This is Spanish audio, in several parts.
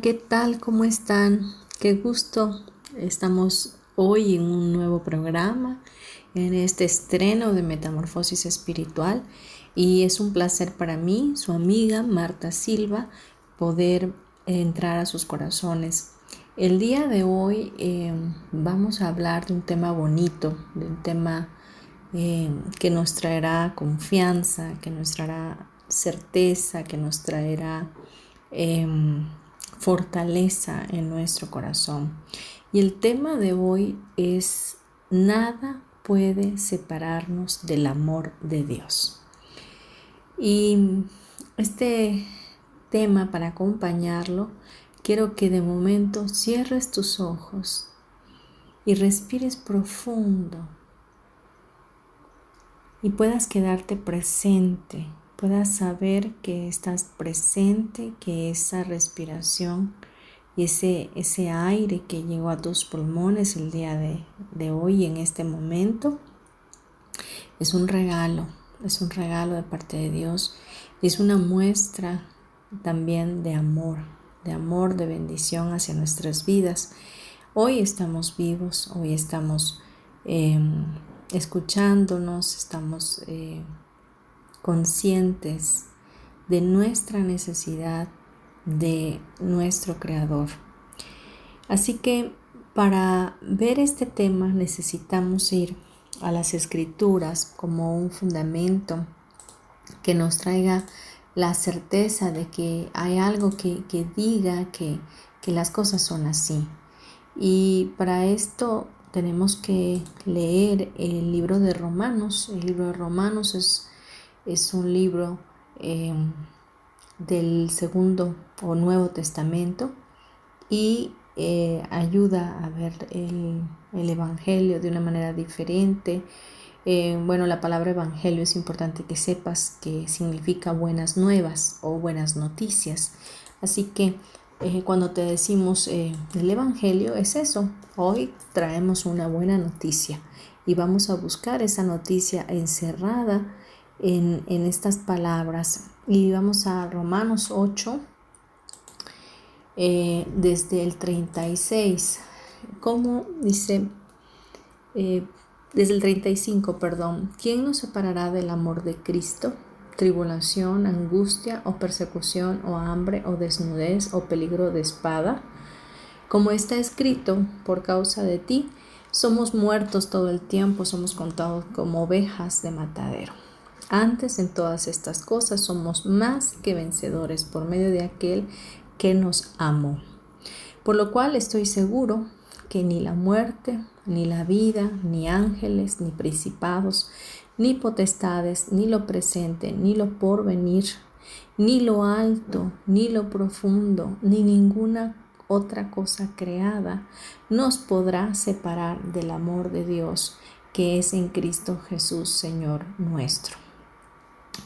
¿Qué tal? ¿Cómo están? Qué gusto. Estamos hoy en un nuevo programa, en este estreno de Metamorfosis Espiritual y es un placer para mí, su amiga Marta Silva, poder entrar a sus corazones. El día de hoy eh, vamos a hablar de un tema bonito, de un tema eh, que nos traerá confianza, que nos traerá certeza, que nos traerá Em, fortaleza en nuestro corazón. Y el tema de hoy es nada puede separarnos del amor de Dios. Y este tema para acompañarlo, quiero que de momento cierres tus ojos y respires profundo y puedas quedarte presente puedas saber que estás presente, que esa respiración y ese, ese aire que llegó a tus pulmones el día de, de hoy, en este momento, es un regalo, es un regalo de parte de Dios es una muestra también de amor, de amor, de bendición hacia nuestras vidas. Hoy estamos vivos, hoy estamos em, escuchándonos, estamos eh, conscientes de nuestra necesidad de nuestro Creador. Así que para ver este tema necesitamos ir a las escrituras como un fundamento que nos traiga la certeza de que hay algo que, diga que, que las cosas son así. Y para esto tenemos que leer el libro de Romanos. El libro de Romanos es es un libro em, del Segundo o Nuevo Testamento y eh, ayuda a ver el, Evangelio de una manera diferente. Eh, bueno, la palabra Evangelio es importante que sepas que significa buenas nuevas o buenas noticias. Así que eh, cuando te decimos el Evangelio es eso. Hoy traemos una buena noticia y vamos a buscar esa noticia encerrada en, estas palabras. Y vamos a Romanos 8, eh, desde el 36. como dice? Eh, desde el 35, perdón. ¿Quién nos separará del amor de Cristo? Tribulación, angustia o persecución o hambre o desnudez o peligro de espada. Como está escrito, por causa de ti, somos muertos todo el tiempo, somos contados como ovejas de matadero. Antes en todas estas cosas somos más que vencedores por medio de aquel que nos amó. Por lo cual estoy seguro que ni la muerte, ni la vida, ni ángeles, ni principados, ni potestades, ni lo presente, ni lo porvenir, ni lo alto, ni lo profundo, ni ninguna otra cosa creada nos podrá separar del amor de Dios que es en Cristo Jesús, Señor nuestro.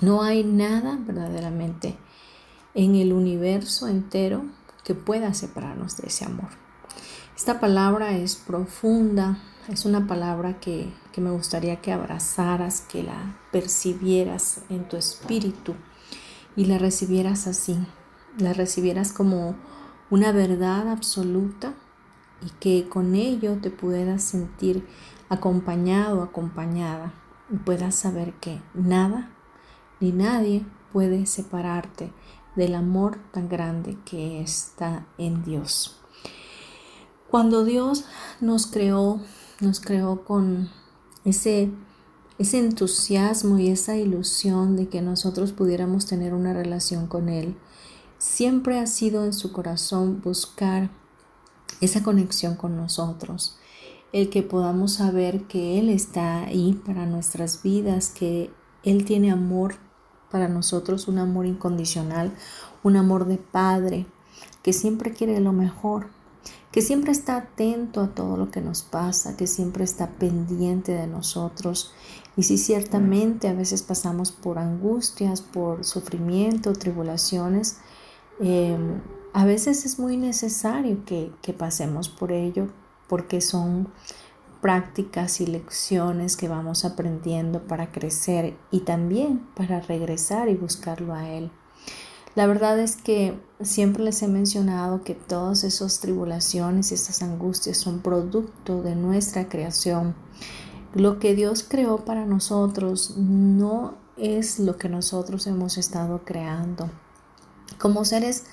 No hay nada verdaderamente en el universo entero que pueda separarnos de ese amor. Esta palabra es profunda, es una palabra que, me gustaría que abrazaras, que la percibieras en tu espíritu y la recibieras así, la recibieras como una verdad absoluta y que con ello te puedas sentir acompañado, acompañada y puedas saber que nada ni nadie puede separarte del amor tan grande que está en Dios. Cuando Dios nos creó, nos creó con ese, ese entusiasmo y esa ilusión de que nosotros pudiéramos tener una relación con Él. Siempre ha sido en su corazón buscar esa conexión con nosotros, el que podamos saber que Él está ahí para nuestras vidas, que Él tiene amor para nosotros, un amor incondicional, un amor de Padre, que siempre quiere lo mejor, que siempre está atento a todo lo que nos pasa, que siempre está pendiente de nosotros. Y si ciertamente a veces pasamos por angustias, por sufrimiento, tribulaciones, em, a veces es muy necesario que, que pasemos por ello porque son prácticas y lecciones que vamos aprendiendo para crecer y también para regresar y buscarlo a Él. La verdad es que siempre les he mencionado que todas esas tribulaciones y esas angustias son producto de nuestra creación. Lo que Dios creó para nosotros no es lo que nosotros hemos estado creando. Como seres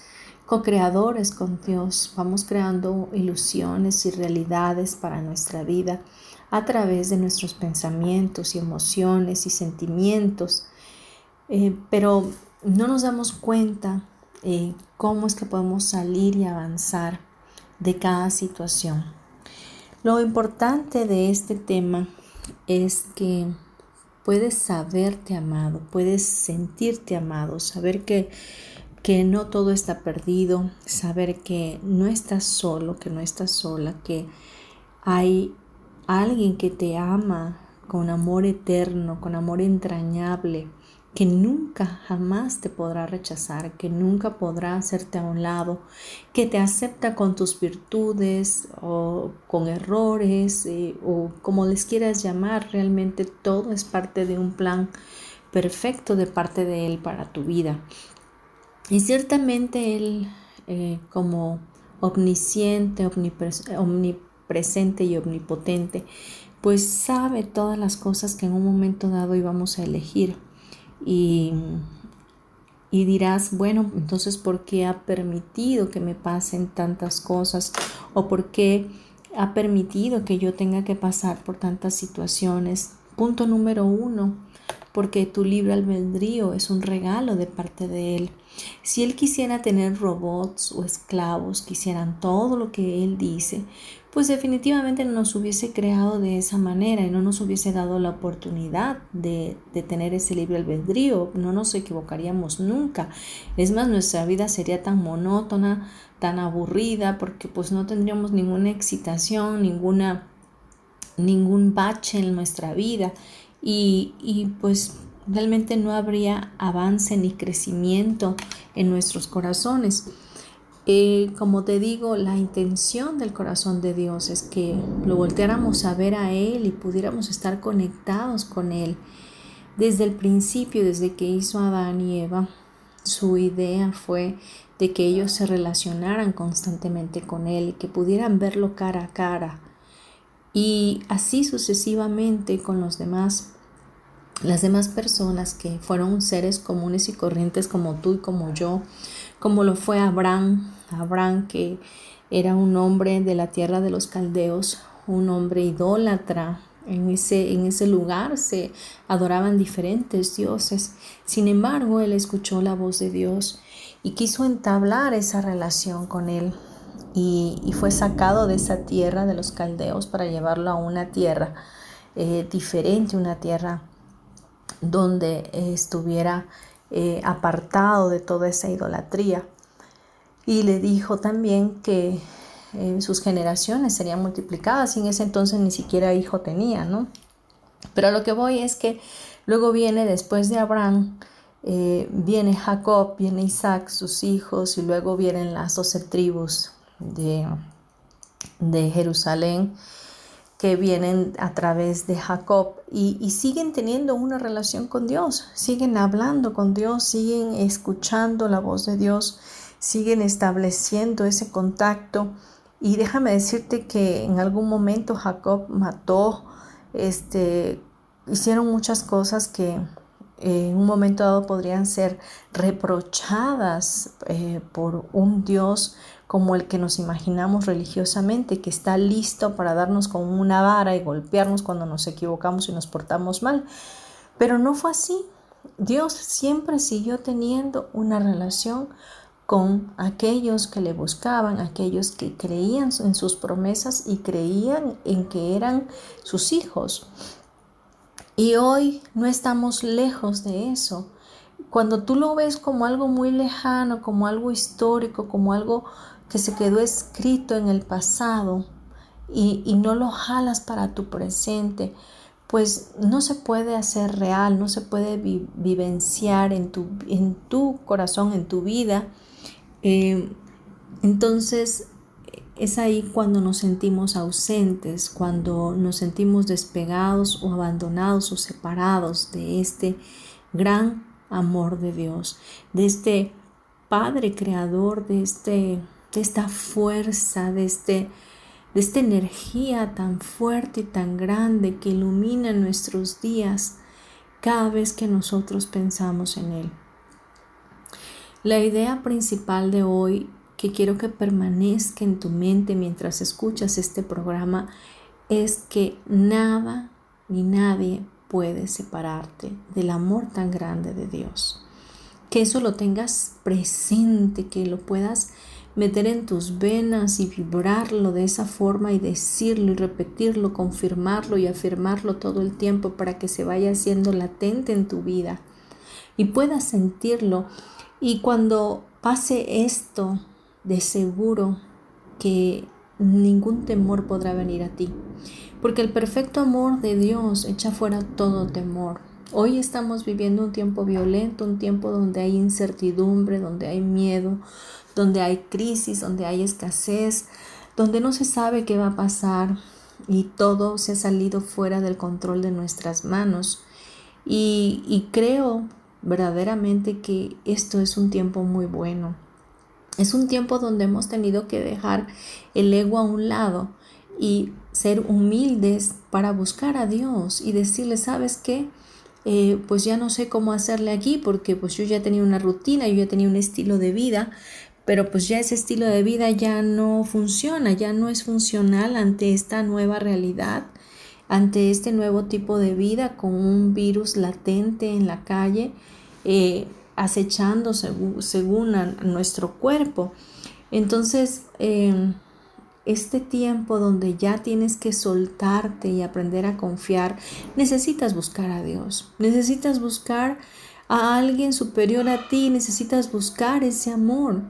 co-creadores con Dios, vamos creando ilusiones y realidades para nuestra vida a través de nuestros pensamientos y emociones y sentimientos. Eh, pero no nos damos cuenta eh, cómo es que podemos salir y avanzar de cada situación. Lo importante de este tema es que puedes saberte amado, puedes sentirte amado, saber que, que no todo está perdido, saber que no estás solo, que no estás sola, que hay alguien que te ama con amor eterno, con amor entrañable, que nunca jamás te podrá rechazar, que nunca podrá hacerte a un lado, que te acepta con tus virtudes o con errores eh, o como les quieras llamar, realmente todo es parte de un plan perfecto de parte de Él para tu vida. Y ciertamente Él eh, como omnisciente, omnipresente y omnipotente, pues sabe todas las cosas que en un momento dado íbamos a elegir y, dirás, bueno, entonces, ¿por qué ha permitido que me pasen tantas cosas? ¿O por qué ha permitido que yo tenga que pasar por tantas situaciones? Punto número uno, porque tu libre albedrío es un regalo de parte de Él. Si Él quisiera tener robots o esclavos que hicieran todo lo que Él dice, pues definitivamente no nos hubiese creado de esa manera y no nos hubiese dado la oportunidad de, tener ese libre albedrío, no nos equivocaríamos nunca. Es más, nuestra vida sería tan monótona, tan aburrida, porque pues no tendríamos ninguna excitación, ninguna, ningún bache en nuestra vida y, y pues realmente no habría avance ni crecimiento en nuestros corazones. Eh, como te digo, la intención del corazón de Dios es que lo volteáramos a ver a Él y pudiéramos estar conectados con Él. Desde el principio, desde que hizo Adán y Eva, su idea fue de que ellos se relacionaran constantemente con Él y que pudieran verlo cara a cara. Y así sucesivamente con los demás, las demás personas que fueron seres comunes y corrientes como tú y como yo, como lo fue Abraham, Abraham que era un hombre de la tierra de los caldeos, un hombre idólatra. En ese, en ese lugar se adoraban diferentes dioses. Sin embargo, él escuchó la voz de Dios y quiso entablar esa relación con él. Y, fue sacado de esa tierra de los caldeos para llevarlo a una tierra eh, diferente, una tierra donde estuviera eh, apartado de toda esa idolatría. Y le dijo también que eh, sus generaciones serían multiplicadas y en ese entonces ni siquiera hijo tenía, ¿no? Pero lo que voy es que luego viene después de Abraham, eh, viene Jacob, viene Isaac, sus hijos, y luego vienen las doce tribus de, de Jerusalén que vienen a través de Jacob y, siguen teniendo una relación con Dios, siguen hablando con Dios, siguen escuchando la voz de Dios, siguen estableciendo ese contacto. Y déjame decirte que en algún momento Jacob mató, este, hicieron muchas cosas que en un momento dado podrían ser reprochadas eh, por un Dios como el que nos imaginamos religiosamente, que está listo para darnos con una vara y golpearnos cuando nos equivocamos y nos portamos mal. Pero no fue así. Dios siempre siguió teniendo una relación con aquellos que le buscaban, aquellos que creían en sus promesas y creían en que eran sus hijos. Y hoy no estamos lejos de eso. Cuando tú lo ves como algo muy lejano, como algo histórico, como algo que se quedó escrito en el pasado y, no lo jalas para tu presente, pues no se puede hacer real, no se puede vivenciar en tu, en tu corazón, en tu vida. Eh, entonces es ahí cuando nos sentimos ausentes, cuando nos sentimos despegados o abandonados o separados de este gran amor de Dios, de este Padre creador, de este de esta fuerza, de, este, de esta energía tan fuerte y tan grande que ilumina nuestros días cada vez que nosotros pensamos en Él. La idea principal de hoy que quiero que permanezca en tu mente mientras escuchas este programa es que nada ni nadie puede separarte del amor tan grande de Dios. Que eso lo tengas presente, que lo puedas meter en tus venas y vibrarlo de esa forma y decirlo y repetirlo, confirmarlo y afirmarlo todo el tiempo para que se vaya haciendo latente en tu vida y puedas sentirlo. Y cuando pase esto, de seguro que ningún temor podrá venir a ti, porque el perfecto amor de Dios echa fuera todo temor. Hoy estamos viviendo un tiempo violento, un tiempo donde hay incertidumbre, donde hay miedo, donde hay crisis, donde hay escasez, donde no se sabe qué va a pasar y todo se ha salido fuera del control de nuestras manos. Y, creo verdaderamente que esto es un tiempo muy bueno. Es un tiempo donde hemos tenido que dejar el ego a un lado y ser humildes para buscar a Dios y decirle, ¿sabes qué? Eh, pues ya no sé cómo hacerle aquí porque pues yo ya tenía una rutina, yo ya tenía un estilo de vida, pero pues ya ese estilo de vida ya no funciona, ya no es funcional ante esta nueva realidad, ante este nuevo tipo de vida con un virus latente en la calle, eh, acechando según, nuestro cuerpo. Entonces, em, este tiempo donde ya tienes que soltarte y aprender a confiar, necesitas buscar a Dios, necesitas buscar a alguien superior a ti, necesitas buscar ese amor.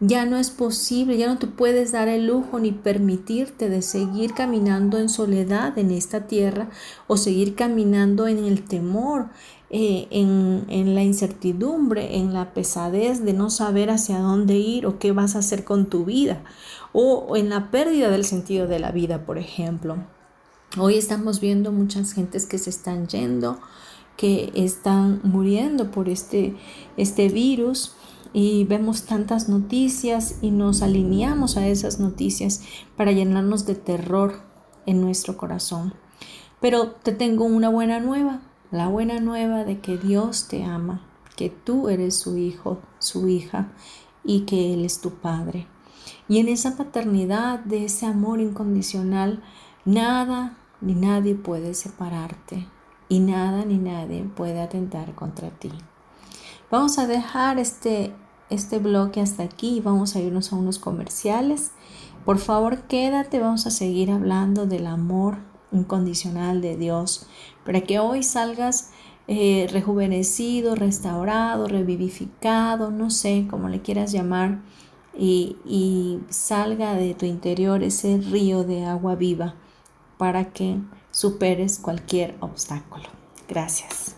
Ya no es posible, ya no te puedes dar el lujo ni permitirte de seguir caminando en soledad en esta tierra o seguir caminando en el temor, eh, en, en, la incertidumbre, en la pesadez de no saber hacia dónde ir o qué vas a hacer con tu vida o en la pérdida del sentido de la vida, por ejemplo. Hoy estamos viendo muchas gentes que se están yendo, que están muriendo por este, este virus y vemos tantas noticias y nos alineamos a esas noticias para llenarnos de terror en nuestro corazón. Pero te tengo una buena nueva, la buena nueva de que Dios te ama, que tú eres su hijo, su hija y que Él es tu Padre. Y en esa paternidad, de ese amor incondicional, nada ni nadie puede separarte y nada ni nadie puede atentar contra ti. Vamos a dejar este, este bloque hasta aquí y vamos a irnos a unos comerciales. Por favor, quédate, vamos a seguir hablando del amor incondicional de Dios para que hoy salgas eh, rejuvenecido, restaurado, revivificado, no sé cómo le quieras llamar, y salga de tu interior ese río de agua viva para que superes cualquier obstáculo. Gracias.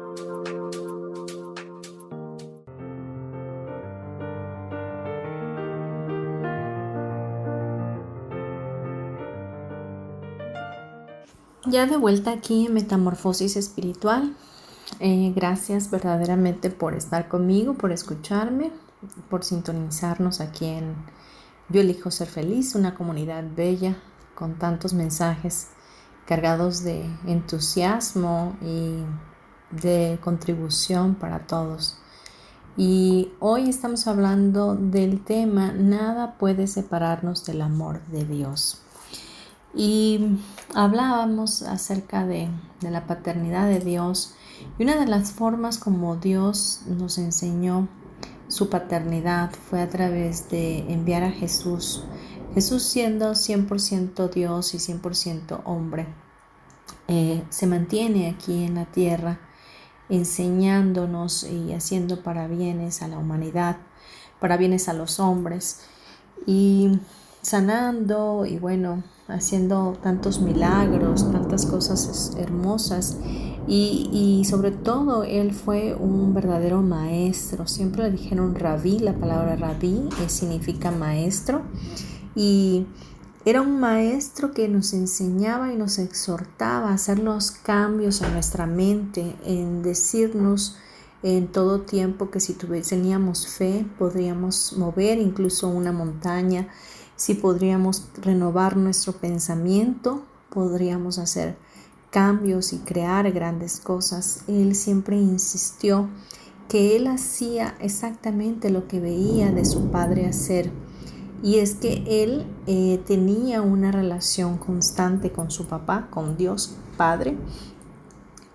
Ya de vuelta aquí en Metamorfosis Espiritual. Eh, gracias verdaderamente por estar conmigo, por escucharme, por sintonizarnos aquí en Yo elijo ser feliz, una comunidad bella con tantos mensajes cargados de entusiasmo y de contribución para todos. Y hoy estamos hablando del tema Nada puede separarnos del amor de Dios. Y hablábamos acerca de, la paternidad de Dios y una de las formas como Dios nos enseñó su paternidad fue a través de enviar a Jesús. Jesús siendo 100% Dios y 100% hombre, eh, se mantiene aquí en la tierra enseñándonos y haciendo para bienes a la humanidad, para bienes a los hombres y sanando y bueno, haciendo tantos milagros, tantas cosas hermosas. Y, sobre todo él fue un verdadero maestro. Siempre le dijeron rabí, la palabra rabí significa maestro. Y era un maestro que nos enseñaba y nos exhortaba a hacer los cambios en nuestra mente, en decirnos en todo tiempo que si teníamos fe podríamos mover incluso una montaña si podríamos renovar nuestro pensamiento, podríamos hacer cambios y crear grandes cosas. Él siempre insistió que él hacía exactamente lo que veía de su padre hacer. Y es que él eh, tenía una relación constante con su papá, con Dios Padre.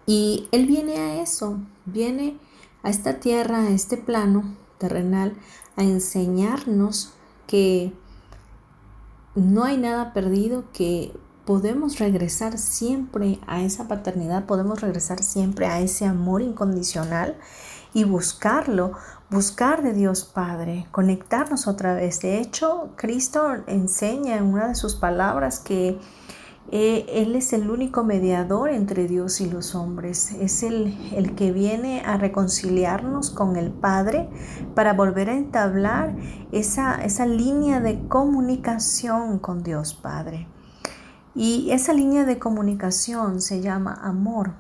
Y él viene a eso, viene a esta tierra, a este plano terrenal, a enseñarnos que no hay nada perdido que podemos regresar siempre a esa paternidad, podemos regresar siempre a ese amor incondicional y buscarlo, buscar de Dios Padre, conectarnos otra vez. De hecho, Cristo enseña en una de sus palabras que eh, él es el único mediador entre Dios y los hombres. Es el, el, que viene a reconciliarnos con el Padre para volver a entablar esa, esa línea de comunicación con Dios Padre. Y esa línea de comunicación se llama amor.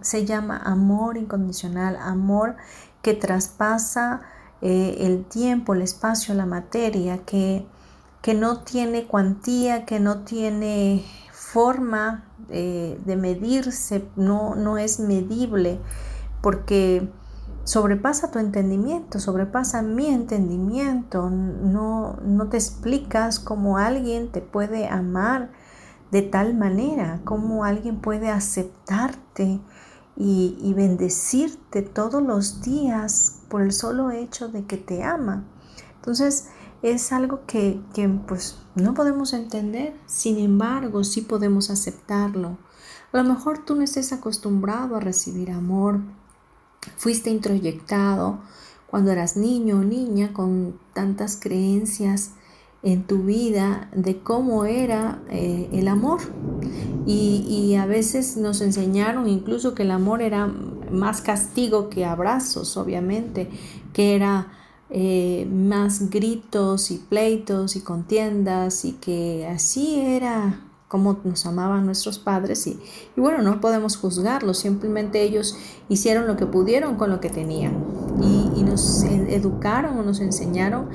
Se llama amor incondicional, amor que traspasa eh, el tiempo, el espacio, la materia, que, que no tiene cuantía, que no tiene forma de medirse, no, no es medible, porque sobrepasa tu entendimiento, sobrepasa mi entendimiento, no, no te explicas cómo alguien te puede amar de tal manera, cómo alguien puede aceptarte y, y, bendecirte todos los días por el solo hecho de que te ama. Entonces, es algo que, pues no podemos entender, sin embargo sí podemos aceptarlo. A lo mejor tú no estés acostumbrado a recibir amor, fuiste introyectado cuando eras niño o niña con tantas creencias en tu vida de cómo era eh, el amor. Y, a veces nos enseñaron incluso que el amor era más castigo que abrazos, obviamente, que era eh, más gritos y pleitos y contiendas y que así era como nos amaban nuestros padres y, y, bueno, no podemos juzgarlos, simplemente ellos hicieron lo que pudieron con lo que tenían y, nos educaron o nos enseñaron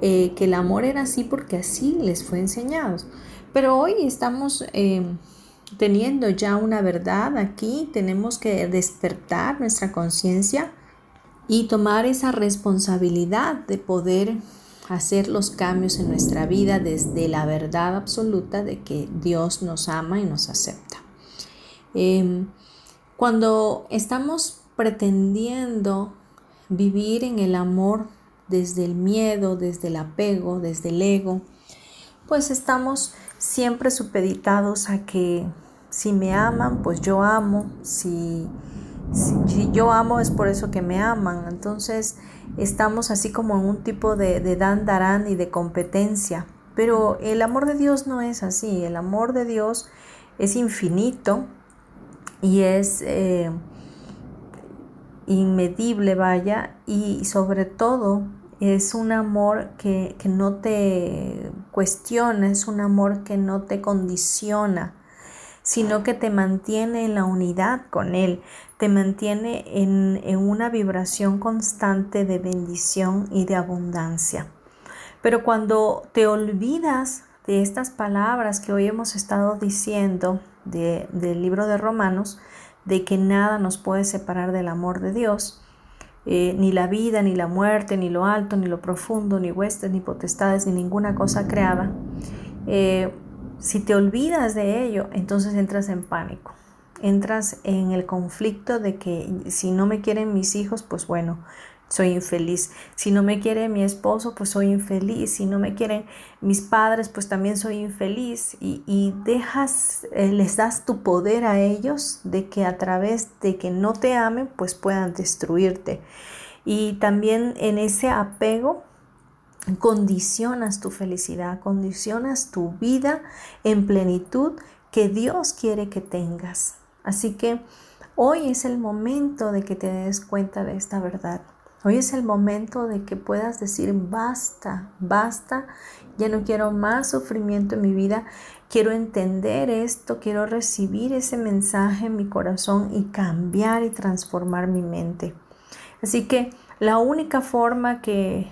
eh, que el amor era así porque así les fue enseñado. Pero hoy estamos eh, teniendo ya una verdad aquí, tenemos que despertar nuestra conciencia y tomar esa responsabilidad de poder hacer los cambios en nuestra vida desde la verdad absoluta de que Dios nos ama y nos acepta. Em, cuando estamos pretendiendo vivir en el amor desde el miedo, desde el apego, desde el ego, pues estamos siempre supeditados a que si me aman, pues yo amo, si, si, yo amo es por eso que me aman, entonces estamos así como en un tipo de, de dan darán y de competencia, pero el amor de Dios no es así, el amor de Dios es infinito y es... Eh, inmedible, vaya, y sobre todo es un amor que, no te cuestiona, es un amor que no te condiciona, sino que te mantiene en la unidad con Él, te mantiene en, en una vibración constante de bendición y de abundancia. Pero cuando te olvidas de estas palabras que hoy hemos estado diciendo del libro de Romanos, de que nada nos puede separar del amor de Dios, eh, ni la vida, ni la muerte, ni lo alto, ni lo profundo, ni huestes, ni potestades, ni ninguna cosa creada. Eh, si te olvidas de ello, entonces entras en pánico. Entras en el conflicto de que si no me quieren mis hijos, pues bueno, soy infeliz. Si no me quiere mi esposo, pues soy infeliz. Si no me quieren mis padres, pues también soy infeliz. Y, dejas, eh, les das tu poder a ellos de que a través de que no te amen, pues puedan destruirte. Y también en ese apego condicionas tu felicidad, condicionas tu vida en plenitud que Dios quiere que tengas. Así que hoy es el momento de que te des cuenta de esta verdad. Hoy es el momento de que puedas decir basta, basta, ya no quiero más sufrimiento en mi vida, quiero entender esto, quiero recibir ese mensaje en mi corazón y cambiar y transformar mi mente. Así que la única forma que,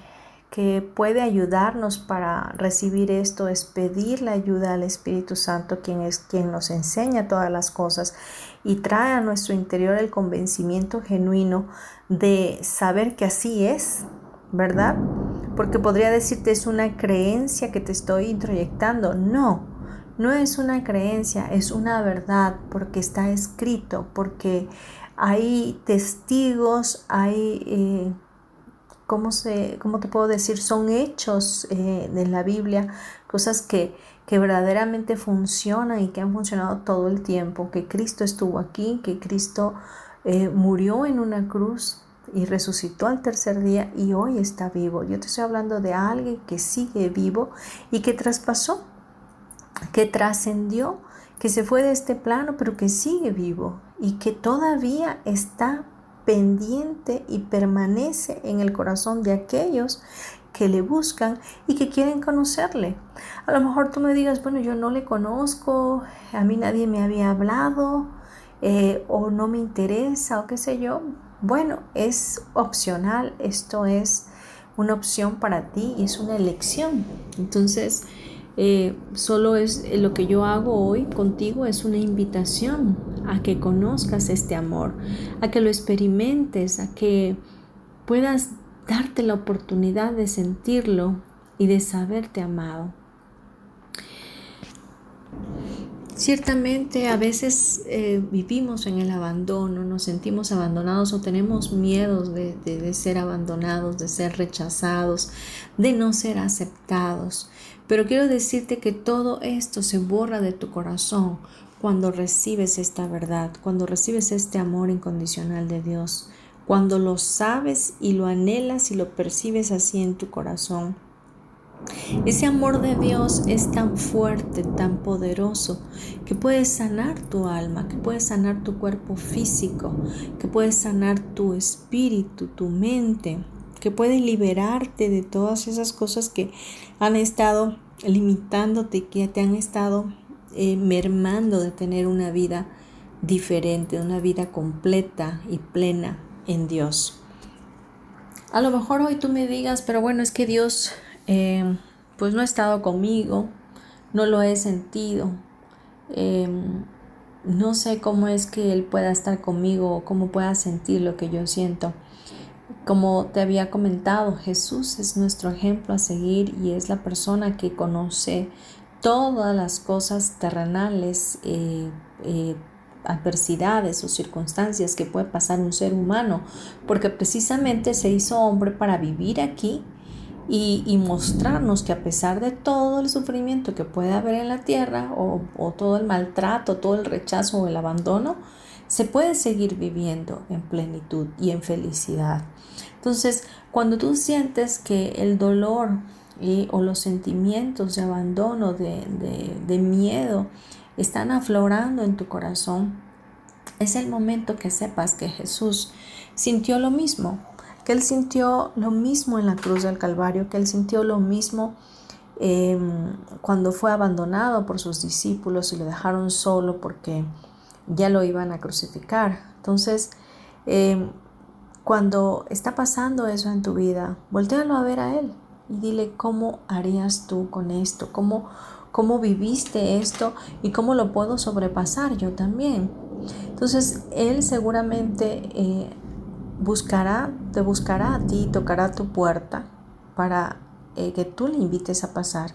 que puede ayudarnos para recibir esto es pedir la ayuda al Espíritu Santo, quien es quien nos enseña todas las cosas y trae a nuestro interior el convencimiento genuino de saber que así es, ¿verdad? Porque podría decirte es una creencia que te estoy introyectando. No, no es una creencia, es una verdad porque está escrito, porque hay testigos, hay, eh, ¿cómo, se, ¿cómo te puedo decir? Son hechos eh, de la Biblia, cosas que que verdaderamente funcionan y que han funcionado todo el tiempo, que Cristo estuvo aquí, que Cristo eh, murió en una cruz y resucitó al tercer día y hoy está vivo. Yo te estoy hablando de alguien que sigue vivo y que traspasó, que trascendió, que se fue de este plano, pero que sigue vivo y que todavía está pendiente y permanece en el corazón de aquellos que le buscan y que quieren conocerle. A lo mejor tú me digas, bueno, yo no le conozco, a mí nadie me había hablado eh, o no me interesa o qué sé yo. Bueno, es opcional, esto es una opción para ti y es una elección. Entonces, eh, solo es eh, lo que yo hago hoy contigo es una invitación a que conozcas este amor, a que lo experimentes, a que puedas darte la oportunidad de sentirlo y de saberte amado. Ciertamente a veces eh, vivimos en el abandono, nos sentimos abandonados o tenemos miedos de, de ser abandonados, de ser rechazados, de no ser aceptados. Pero quiero decirte que todo esto se borra de tu corazón cuando recibes esta verdad, cuando recibes este amor incondicional de Dios cuando lo sabes y lo anhelas y lo percibes así en tu corazón. Ese amor de Dios es tan fuerte, tan poderoso, que puede sanar tu alma, que puede sanar tu cuerpo físico, que puede sanar tu espíritu, tu mente, que puede liberarte de todas esas cosas que han estado limitándote, que te han estado eh, mermando de tener una vida diferente, una vida completa y plena en Dios. A lo mejor hoy tú me digas, pero bueno, es que Dios eh, pues no ha estado conmigo, no lo he sentido, em, no sé cómo es que Él pueda estar conmigo o cómo pueda sentir lo que yo siento. Como te había comentado, Jesús es nuestro ejemplo a seguir y es la persona que conoce todas las cosas terrenales, eh, eh, adversidades o circunstancias que puede pasar un ser humano, porque precisamente se hizo hombre para vivir aquí y, mostrarnos que a pesar de todo el sufrimiento que puede haber en la tierra o, o todo el maltrato, todo el rechazo o el abandono, se puede seguir viviendo en plenitud y en felicidad. Entonces, cuando tú sientes que el dolor y, o los sentimientos de abandono, de, de, de miedo, están aflorando en tu corazón, es el momento que sepas que Jesús sintió lo mismo que Él sintió lo mismo en la cruz del Calvario, que Él sintió lo mismo em, cuando fue abandonado por sus discípulos y lo dejaron solo porque ya lo iban a crucificar. Entonces, em, cuando está pasando eso en tu vida, voltealo a ver a Él y dile cómo harías tú con esto, cómo, cómo viviste esto y cómo lo puedo sobrepasar yo también. Entonces, Él seguramente... Eh, buscará, te buscará a ti, tocará tu puerta para eh, que tú le invites a pasar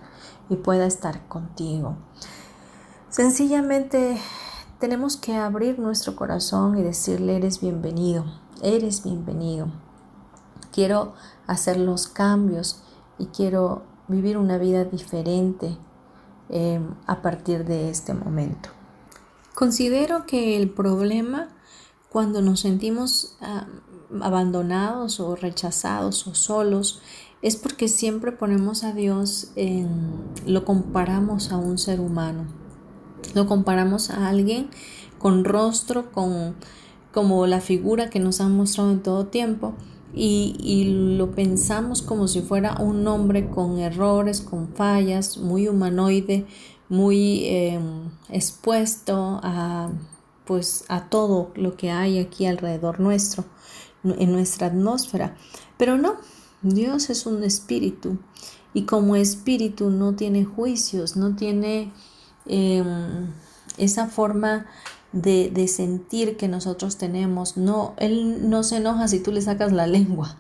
y pueda estar contigo. Sencillamente tenemos que abrir nuestro corazón y decirle, eres bienvenido, eres bienvenido. Quiero hacer los cambios y quiero vivir una vida diferente em, a partir de este momento. Considero que el problema cuando nos sentimos abandonados o rechazados o solos, es porque siempre ponemos a Dios en, lo comparamos a un ser humano, lo comparamos a alguien con rostro, con como la figura que nos han mostrado en todo tiempo y, y, lo pensamos como si fuera un hombre con errores, con fallas, muy humanoide, muy em, expuesto a pues a todo lo que hay aquí alrededor nuestro en nuestra atmósfera. Pero no, Dios es un espíritu y como espíritu no tiene juicios, no tiene em, esa forma de, de, sentir que nosotros tenemos. No, Él no se enoja si tú le sacas la lengua.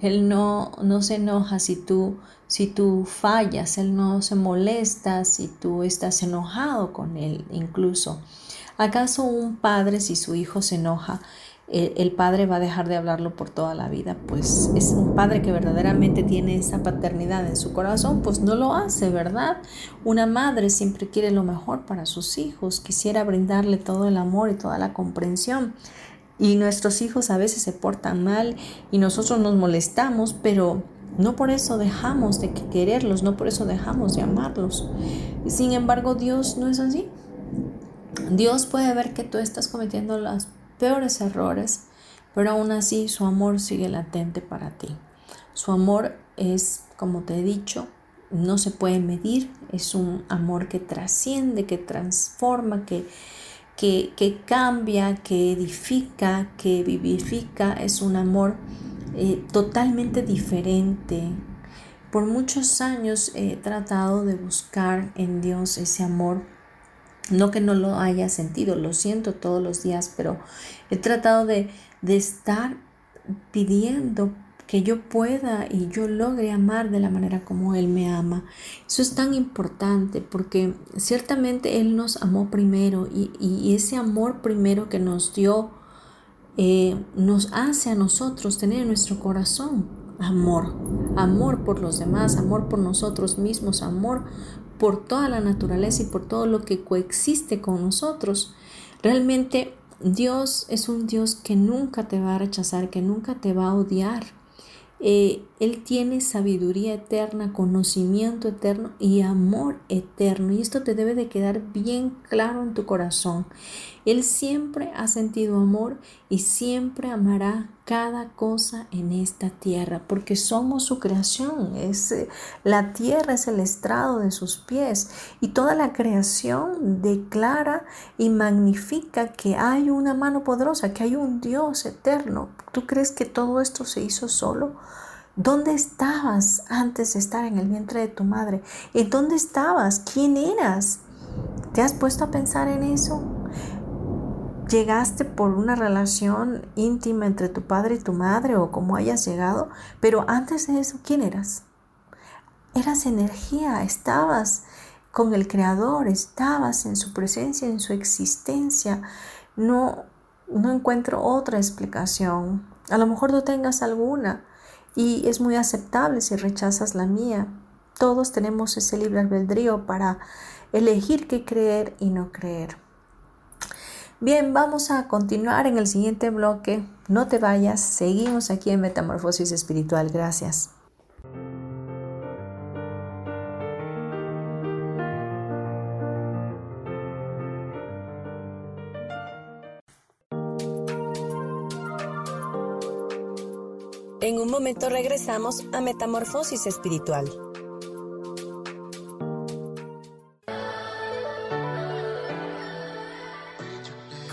Él no, no se enoja si tú, si tú fallas. Él no se molesta si tú estás enojado con Él incluso. ¿Acaso un padre si su hijo se enoja el padre va a dejar de hablarlo por toda la vida, pues es un padre que verdaderamente tiene esa paternidad en su corazón, pues no lo hace, ¿verdad? Una madre siempre quiere lo mejor para sus hijos, quisiera brindarle todo el amor y toda la comprensión. Y nuestros hijos a veces se portan mal y nosotros nos molestamos, pero no por eso dejamos de quererlos, no por eso dejamos de amarlos. Sin embargo, Dios no es así. Dios puede ver que tú estás cometiendo las peores errores, pero aún así su amor sigue latente para ti. Su amor es, como te he dicho, no se puede medir, es un amor que trasciende, que transforma, que, que, cambia, que edifica, que vivifica, es un amor eh, totalmente diferente. Por muchos años he tratado de buscar en Dios ese amor no que no lo haya sentido, lo siento todos los días, pero he tratado de, de estar pidiendo que yo pueda y yo logre amar de la manera como Él me ama. Eso es tan importante porque ciertamente Él nos amó primero y, y ese amor primero que nos dio eh, nos hace a nosotros tener en nuestro corazón amor, amor por los demás, amor por nosotros mismos, amor por toda la naturaleza y por todo lo que coexiste con nosotros. Realmente Dios es un Dios que nunca te va a rechazar, que nunca te va a odiar. eh, Él tiene sabiduría eterna, conocimiento eterno y amor eterno. Y esto te debe de quedar bien claro en tu corazón. Él siempre ha sentido amor y siempre amará cada cosa en esta tierra, porque somos su creación. Es, eh, la tierra es el estrado de sus pies y toda la creación declara y magnifica que hay una mano poderosa, que hay un Dios eterno. ¿Tú crees que todo esto se hizo solo? ¿Dónde estabas antes de estar en el vientre de tu madre? ¿En dónde estabas? ¿Quién eras? ¿Te has puesto a pensar en eso? Llegaste por una relación íntima entre tu padre y tu madre o como hayas llegado, pero antes de eso, ¿quién eras? Eras energía, estabas con el Creador, estabas en su presencia, en su existencia. No, no encuentro otra explicación. A lo mejor no tengas alguna, y es muy aceptable si rechazas la mía. Todos tenemos ese libre albedrío para elegir qué creer y no creer. Bien, vamos a continuar en el siguiente bloque. No te vayas, seguimos aquí en Metamorfosis Espiritual. Gracias. En un momento regresamos a Metamorfosis Espiritual.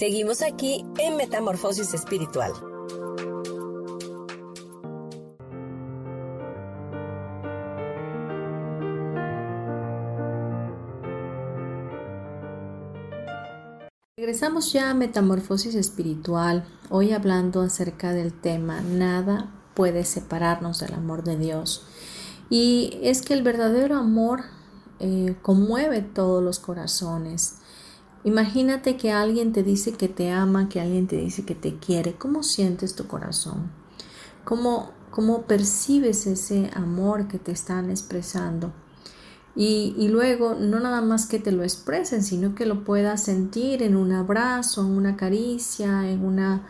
Seguimos aquí en Metamorfosis Espiritual. Regresamos ya a Metamorfosis Espiritual, hoy hablando acerca del tema Nada puede separarnos del amor de Dios. Y es que el verdadero amor eh, conmueve todos los corazones. Imagínate que alguien te dice que te ama, que alguien te dice que te quiere. ¿Cómo sientes tu corazón? ¿Cómo, cómo percibes ese amor que te están expresando? Y, luego, no nada más que te lo expresen, sino que lo puedas sentir en un abrazo, en una caricia, en, una,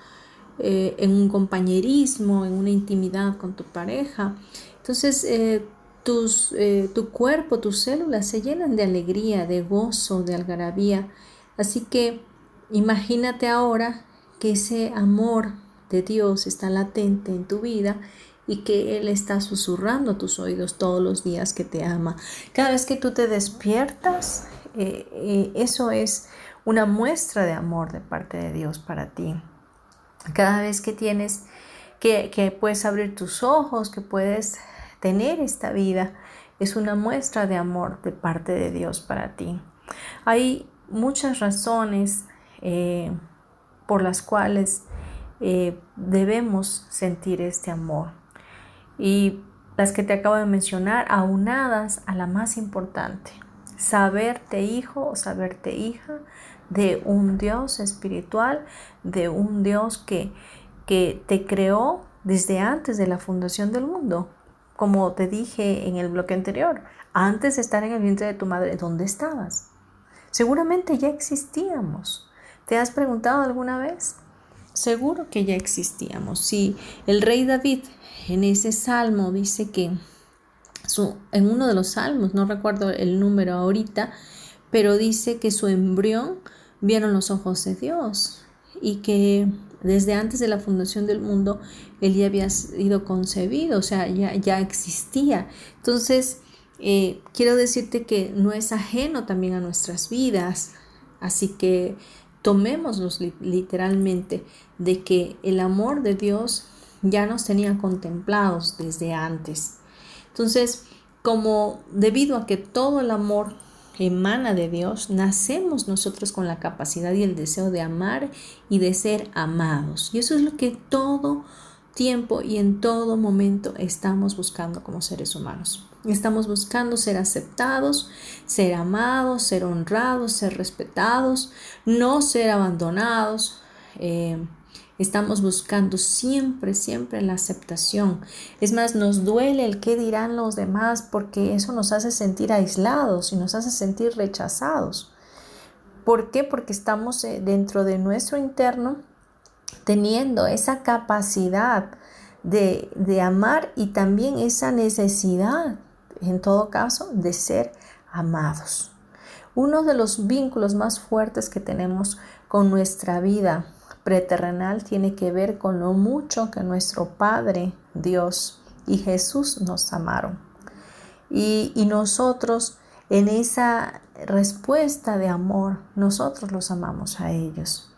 eh, en un compañerismo, en una intimidad con tu pareja. Entonces, eh, tus, eh, tu cuerpo, tus células se llenan de alegría, de gozo, de algarabía Así que imagínate ahora que ese amor de Dios está latente en tu vida y que Él está susurrando a tus oídos todos los días que te ama. Cada vez que tú te despiertas, eh, eh, eso es una muestra de amor de parte de Dios para ti. Cada vez que tienes, que, que puedes abrir tus ojos, que puedes tener esta vida, es una muestra de amor de parte de Dios para ti. Hay muchas razones eh, por las cuales eh, debemos sentir este amor. Y las que te acabo de mencionar, aunadas a la más importante, saberte hijo o saberte hija de un Dios espiritual, de un Dios que, que te creó desde antes de la fundación del mundo. Como te dije en el bloque anterior, antes de estar en el vientre de tu madre, ¿dónde estabas? Seguramente ya existíamos. ¿Te has preguntado alguna vez? Seguro que ya existíamos. Si el rey David en ese salmo dice que su, en uno de los salmos, no recuerdo el número ahorita, pero dice que su embrión vieron los ojos de Dios y que desde antes de la fundación del mundo él ya había sido concebido, o sea, ya, ya existía. Entonces, eh, quiero decirte que no es ajeno también a nuestras vidas, así que tomémoslos literalmente de que el amor de Dios ya nos tenía contemplados desde antes. Entonces, como debido a que todo el amor emana de Dios, nacemos nosotros con la capacidad y el deseo de amar y de ser amados. Y eso es lo que todo tiempo y en todo momento estamos buscando como seres humanos. Estamos buscando ser aceptados, ser amados, ser honrados, ser respetados, no ser abandonados. Eh, estamos buscando siempre, siempre la aceptación. Es más, nos duele el qué dirán los demás porque eso nos hace sentir aislados y nos hace sentir rechazados. ¿Por qué? Porque estamos eh, dentro de nuestro interno teniendo esa capacidad de, de amar y también esa necesidad en todo caso, de ser amados. Uno de los vínculos más fuertes que tenemos con nuestra vida preterrenal tiene que ver con lo mucho que nuestro Padre, Dios y Jesús nos amaron. Y, nosotros, en esa respuesta de amor, nosotros los amamos a ellos.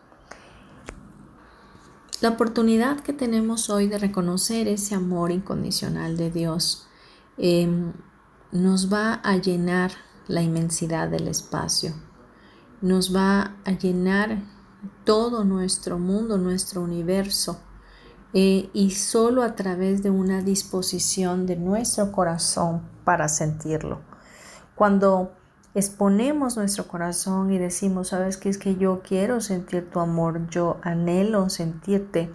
La oportunidad que tenemos hoy de reconocer ese amor incondicional de Dios em, nos va a llenar la inmensidad del espacio, nos va a llenar todo nuestro mundo, nuestro universo, eh, y solo a través de una disposición de nuestro corazón para sentirlo. Cuando exponemos nuestro corazón y decimos, sabes que es que yo quiero sentir tu amor, yo anhelo sentirte,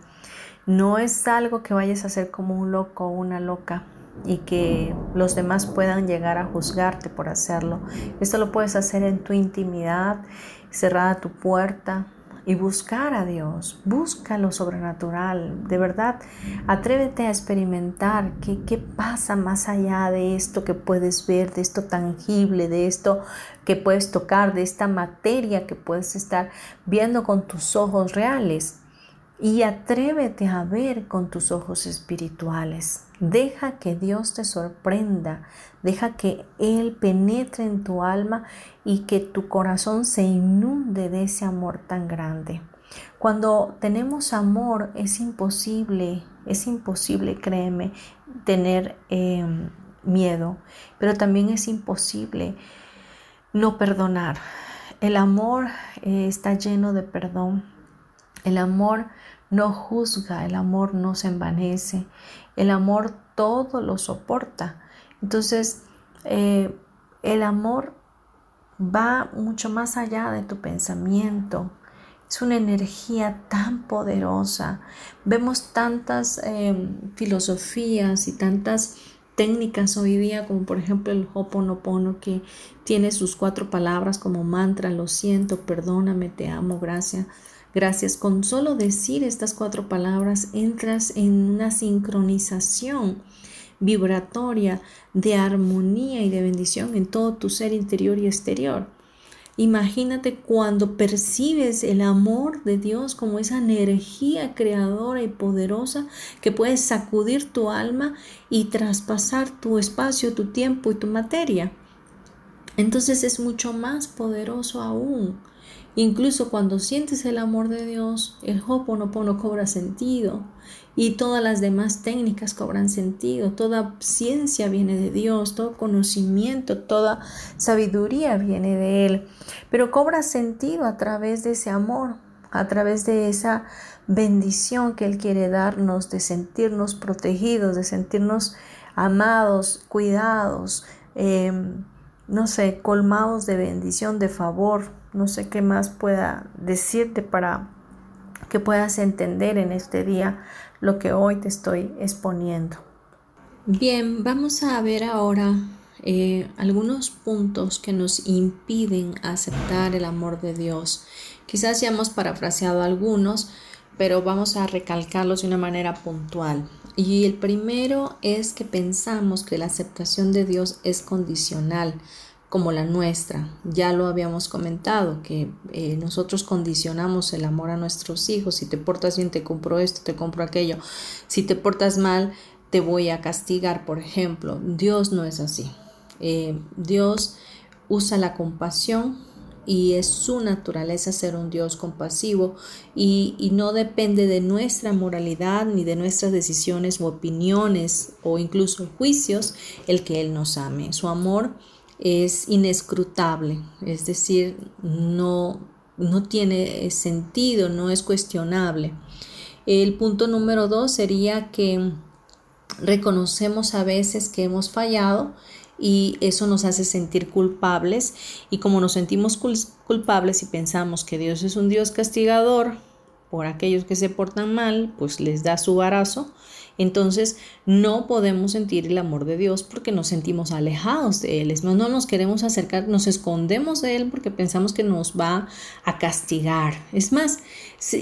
no es algo que vayas a hacer como un loco o una loca, y que los demás puedan llegar a juzgarte por hacerlo. Esto lo puedes hacer en tu intimidad, cerrada tu puerta y buscar a Dios, busca lo sobrenatural, de verdad, atrévete a experimentar qué, qué pasa más allá de esto que puedes ver, de esto tangible, de esto que puedes tocar, de esta materia que puedes estar viendo con tus ojos reales y atrévete a ver con tus ojos espirituales. Deja que Dios te sorprenda, deja que Él penetre en tu alma y que tu corazón se inunde de ese amor tan grande. Cuando tenemos amor es imposible, es imposible, créeme, tener em, miedo, pero también es imposible no perdonar. El amor eh, está lleno de perdón. El amor no juzga, el amor no se envanece, el amor todo lo soporta. Entonces, eh, el amor va mucho más allá de tu pensamiento. Es una energía tan poderosa. Vemos tantas em, filosofías y tantas técnicas hoy día, como por ejemplo el Hoponopono, que tiene sus cuatro palabras como mantra, lo siento, perdóname, te amo, gracias Gracias. Con solo decir estas cuatro palabras entras en una sincronización vibratoria de armonía y de bendición en todo tu ser interior y exterior. Imagínate cuando percibes el amor de Dios como esa energía creadora y poderosa que puede sacudir tu alma y traspasar tu espacio, tu tiempo y tu materia. Entonces es mucho más poderoso aún. Incluso cuando sientes el amor de Dios, el Hoponopono cobra sentido y todas las demás técnicas cobran sentido. Toda ciencia viene de Dios, todo conocimiento, toda sabiduría viene de Él. Pero cobra sentido a través de ese amor, a través de esa bendición que Él quiere darnos, de sentirnos protegidos, de sentirnos amados, cuidados, em, no sé, colmados de bendición, de favor, no sé qué más pueda decirte para que puedas entender en este día lo que hoy te estoy exponiendo. Bien, vamos a ver ahora eh, algunos puntos que nos impiden aceptar el amor de Dios. Quizás ya hemos parafraseado algunos, pero vamos a recalcarlos de una manera puntual. Y el primero es que pensamos que la aceptación de Dios es condicional como la nuestra. Ya lo habíamos comentado, que eh, nosotros condicionamos el amor a nuestros hijos. Si te portas bien, te compro esto, te compro aquello. Si te portas mal, te voy a castigar, por ejemplo. Dios no es así. Eh, Dios usa la compasión y es su naturaleza ser un Dios compasivo y, y, no depende de nuestra moralidad ni de nuestras decisiones o opiniones o incluso juicios el que Él nos ame. Su amor es inescrutable, es decir, no, no tiene sentido, no es cuestionable. El punto número dos sería que reconocemos a veces que hemos fallado y eso nos hace sentir culpables y como nos sentimos culpables y pensamos que Dios es un Dios castigador por aquellos que se portan mal, pues les da su barazo entonces no podemos sentir el amor de Dios porque nos sentimos alejados de Él. No, no nos queremos acercar, nos escondemos de Él porque pensamos que nos va a castigar. Es más,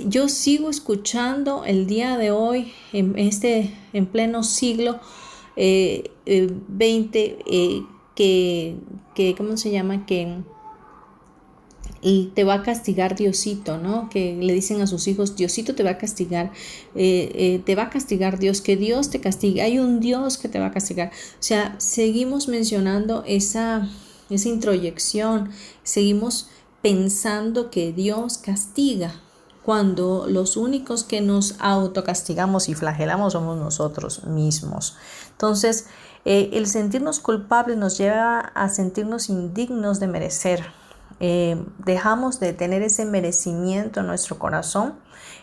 yo sigo escuchando el día de hoy, en este, en pleno siglo XX, eh, eh, eh, que, que, ¿cómo se llama? Que te va a castigar Diosito, ¿no? Que le dicen a sus hijos, Diosito te va a castigar, eh, eh, te va a castigar Dios, que Dios te castigue, hay un Dios que te va a castigar. O sea, seguimos mencionando esa, esa introyección, seguimos pensando que Dios castiga, cuando los únicos que nos autocastigamos y flagelamos somos nosotros mismos. Entonces, eh, el sentirnos culpables nos lleva a sentirnos indignos de merecer eh, dejamos de tener ese merecimiento en nuestro corazón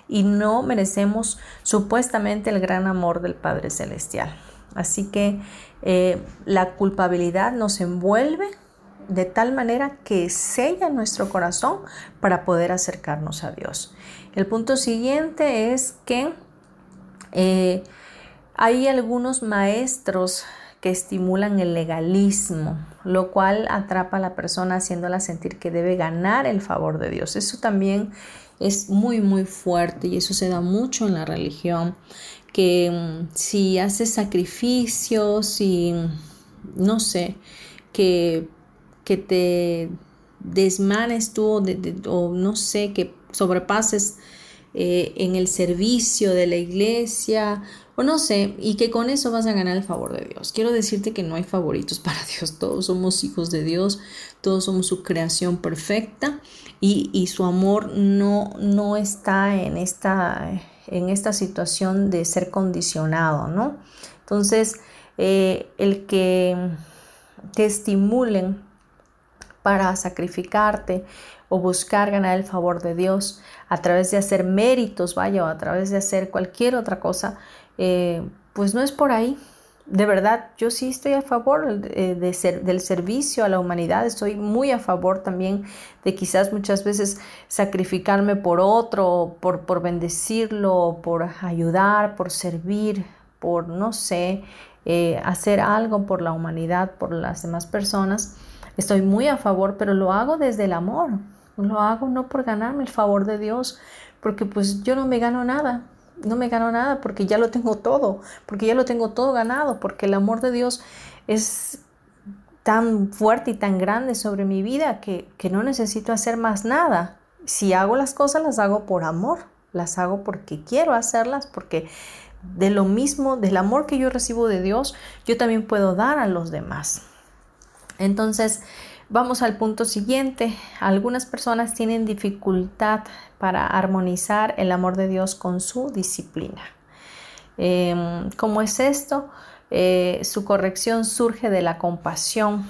y no merecemos supuestamente el gran amor del Padre Celestial. Así que eh, la culpabilidad nos envuelve de tal manera que sella nuestro corazón para poder acercarnos a Dios. El punto siguiente es que eh, hay algunos maestros que estimulan el legalismo, lo cual atrapa a la persona haciéndola sentir que debe ganar el favor de Dios. Eso también es muy, muy fuerte y eso se da mucho en la religión, que mm, si haces sacrificios y, no sé, que, que te desmanes tú o no sé, que sobrepases eh, en el servicio de la iglesia o no sé, y que con eso vas a ganar el favor de Dios. Quiero decirte que no hay favoritos para Dios, todos somos hijos de Dios, todos somos su creación perfecta y, su amor no, no está en esta, en esta situación de ser condicionado, ¿no? Entonces, eh, el que te estimulen para sacrificarte o buscar ganar el favor de Dios a través de hacer méritos, vaya, o a través de hacer cualquier otra cosa, eh, pues no es por ahí. De verdad, yo sí estoy a favor de, ser, del servicio a la humanidad, estoy muy a favor también de quizás muchas veces sacrificarme por otro, por, por bendecirlo, por ayudar, por servir, por, no sé, eh, hacer algo por la humanidad, por las demás personas. Estoy muy a favor, pero lo hago desde el amor, lo hago no por ganarme el favor de Dios, porque pues yo no me gano nada, no me gano nada porque ya lo tengo todo, porque ya lo tengo todo ganado, porque el amor de Dios es tan fuerte y tan grande sobre mi vida que, que no necesito hacer más nada. Si hago las cosas, las hago por amor, las hago porque quiero hacerlas, porque de lo mismo, del amor que yo recibo de Dios, yo también puedo dar a los demás. Entonces, Vamos al punto siguiente. Algunas personas tienen dificultad para armonizar el amor de Dios con su disciplina. Em, ¿Cómo es esto? Eh, su corrección surge de la compasión,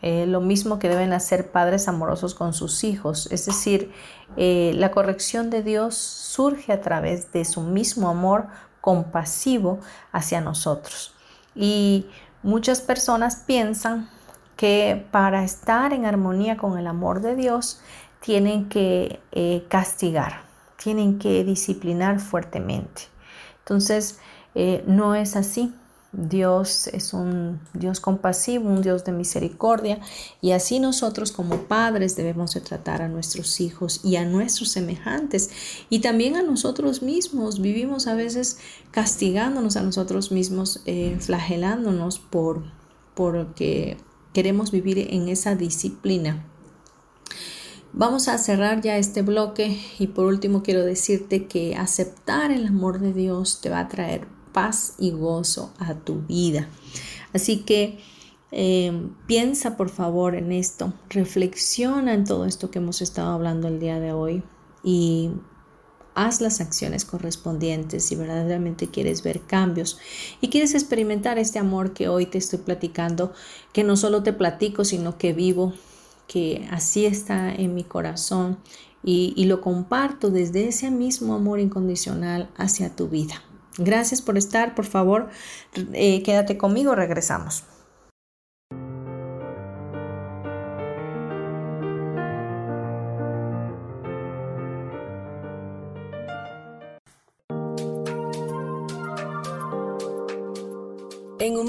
eh, lo mismo que deben hacer padres amorosos con sus hijos. Es decir, eh, la corrección de Dios surge a través de su mismo amor compasivo hacia nosotros. Y muchas personas piensan que para estar en armonía con el amor de Dios tienen que eh, castigar, tienen que disciplinar fuertemente. Entonces, eh, no es así. Dios es un Dios compasivo, un Dios de misericordia y así nosotros como padres debemos de tratar a nuestros hijos y a nuestros semejantes y también a nosotros mismos. Vivimos a veces castigándonos a nosotros mismos, eh, flagelándonos por porque queremos vivir en esa disciplina. Vamos a cerrar ya este bloque y por último quiero decirte que aceptar el amor de Dios te va a traer paz y gozo a tu vida. Así que eh, piensa por favor en esto, reflexiona en todo esto que hemos estado hablando el día de hoy y haz las acciones correspondientes si verdaderamente quieres ver cambios y quieres experimentar este amor que hoy te estoy platicando, que no solo te platico, sino que vivo que así está en mi corazón y, lo comparto desde ese mismo amor incondicional hacia tu vida. Gracias por estar, por favor, eh, quédate conmigo, regresamos.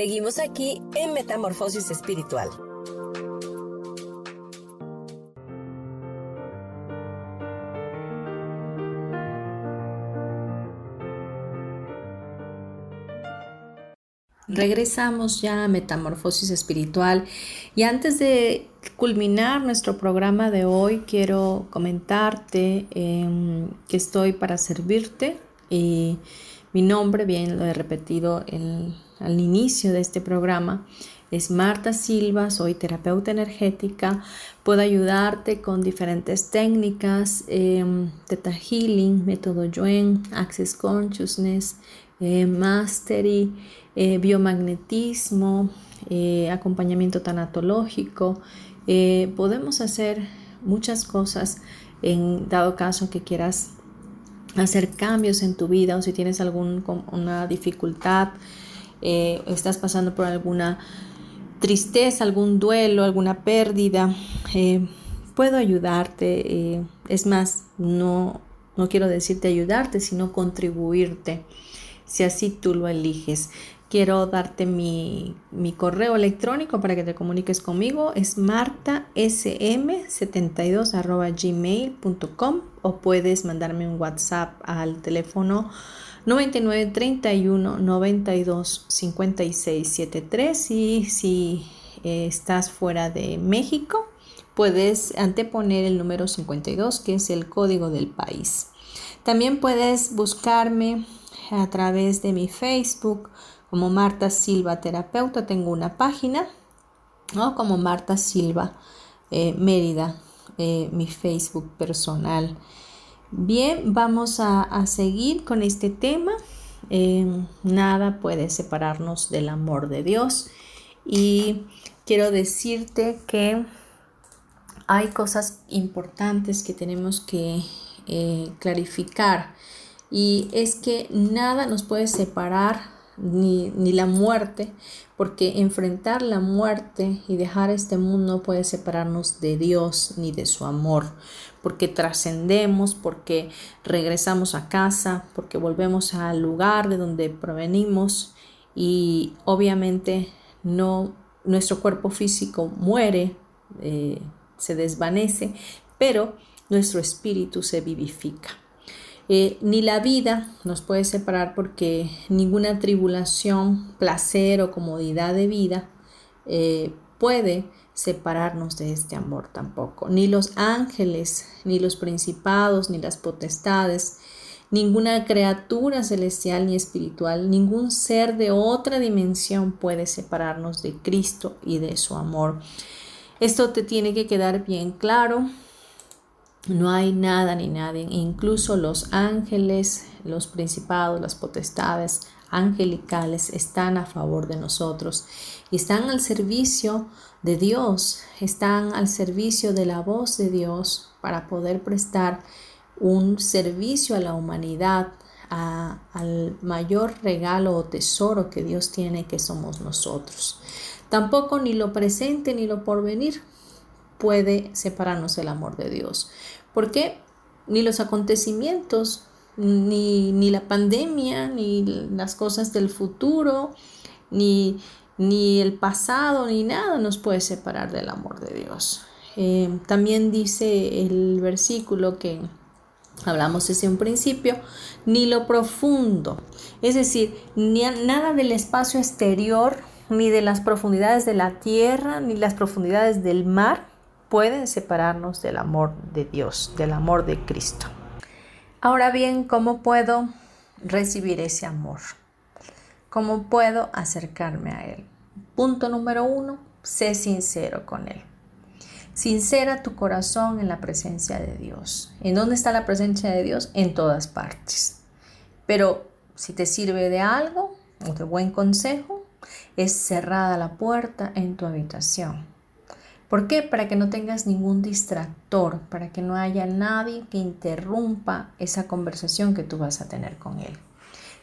Seguimos aquí en Metamorfosis Espiritual. Regresamos ya a Metamorfosis Espiritual y antes de culminar nuestro programa de hoy quiero comentarte em, que estoy para servirte y mi nombre, bien lo he repetido el al inicio de este programa. Es Marta Silva, soy terapeuta energética. Puedo ayudarte con diferentes técnicas, eh, Theta Healing, método Yuen, Access Consciousness, eh, Mastery, eh, biomagnetismo, eh, acompañamiento tanatológico. podemos hacer muchas cosas en dado caso que quieras hacer cambios en tu vida o si tienes alguna dificultad eh, estás pasando por alguna tristeza, algún duelo, alguna pérdida, eh, puedo ayudarte. Eh, es más, no, no quiero decirte ayudarte, sino contribuirte, si así tú lo eliges. Quiero darte mi, mi correo electrónico para que te comuniques conmigo. Es martasm72 gmail.com o puedes mandarme un WhatsApp al teléfono 99 31 92 56 73 y si eh, estás fuera de México puedes anteponer el número 52 que es el código del país. También puedes buscarme a través de mi Facebook como Marta Silva Terapeuta. Tengo una página ¿no? como Marta Silva eh, Mérida, eh, mi Facebook personal. Bien, vamos a, seguir con este tema. eh, nada puede separarnos del amor de Dios. Y quiero decirte que hay cosas importantes que tenemos que eh, clarificar. Y es que nada nos puede separar ni, ni, la muerte, porque enfrentar la muerte y dejar este mundo puede separarnos de Dios ni de su amor, porque trascendemos, porque regresamos a casa, porque volvemos al lugar de donde provenimos y obviamente no nuestro cuerpo físico muere, eh, se desvanece, pero nuestro espíritu se vivifica. Eh, ni la vida nos puede separar porque ninguna tribulación, placer o comodidad de vida eh, puede separarnos de este amor tampoco. Ni los ángeles, ni los principados, ni las potestades, ninguna criatura celestial ni espiritual, ningún ser de otra dimensión puede separarnos de Cristo y de su amor. Esto te tiene que quedar bien claro no hay nada ni nadie, incluso los ángeles, los principados, las potestades angelicales están a favor de nosotros y están al servicio de Dios, están al servicio de la voz de Dios para poder prestar un servicio a la humanidad, al mayor regalo o tesoro que Dios tiene que somos nosotros. Tampoco ni lo presente ni lo porvenir puede separarnos del amor de Dios. Porque ni los acontecimientos, ni, ni la pandemia, ni las cosas del futuro, ni, ni el pasado, ni nada nos puede separar del amor de Dios. Eh, también dice el versículo que hablamos desde un principio, ni lo profundo, es decir, ni nada del espacio exterior, ni de las profundidades de la tierra, ni las profundidades del mar pueden separarnos del amor de Dios, del amor de Cristo. Ahora bien, ¿cómo puedo recibir ese amor? ¿Cómo puedo acercarme a Él? Punto número uno, sé sincero con Él. Sincera tu corazón en la presencia de Dios. ¿En dónde está la presencia de Dios? En todas partes. Pero si te sirve de algo o de buen consejo, es cerrada la puerta en tu habitación ¿Por qué? Para que no tengas ningún distractor, para que no haya nadie que interrumpa esa conversación que tú vas a tener con él.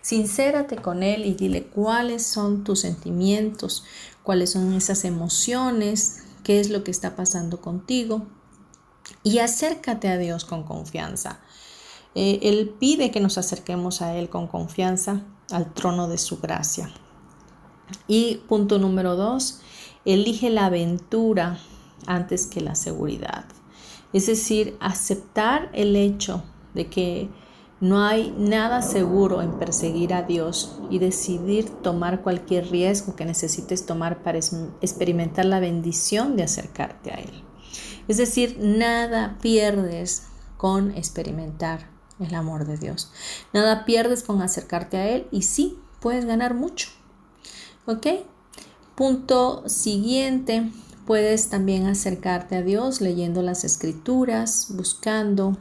Sincérate con él y dile cuáles son tus sentimientos, cuáles son esas emociones, qué es lo que está pasando contigo y acércate a Dios con confianza. Eh, él pide que nos acerquemos a Él con confianza al trono de su gracia. Y punto número dos, elige la aventura antes que la seguridad. Es decir, aceptar el hecho de que no hay nada seguro en perseguir a Dios y decidir tomar cualquier riesgo que necesites tomar para experimentar la bendición de acercarte a Él. Es decir, nada pierdes con experimentar el amor de Dios. Nada pierdes con acercarte a Él y sí, puedes ganar mucho. ¿Ok? Punto siguiente Puedes también acercarte a Dios leyendo las escrituras, buscando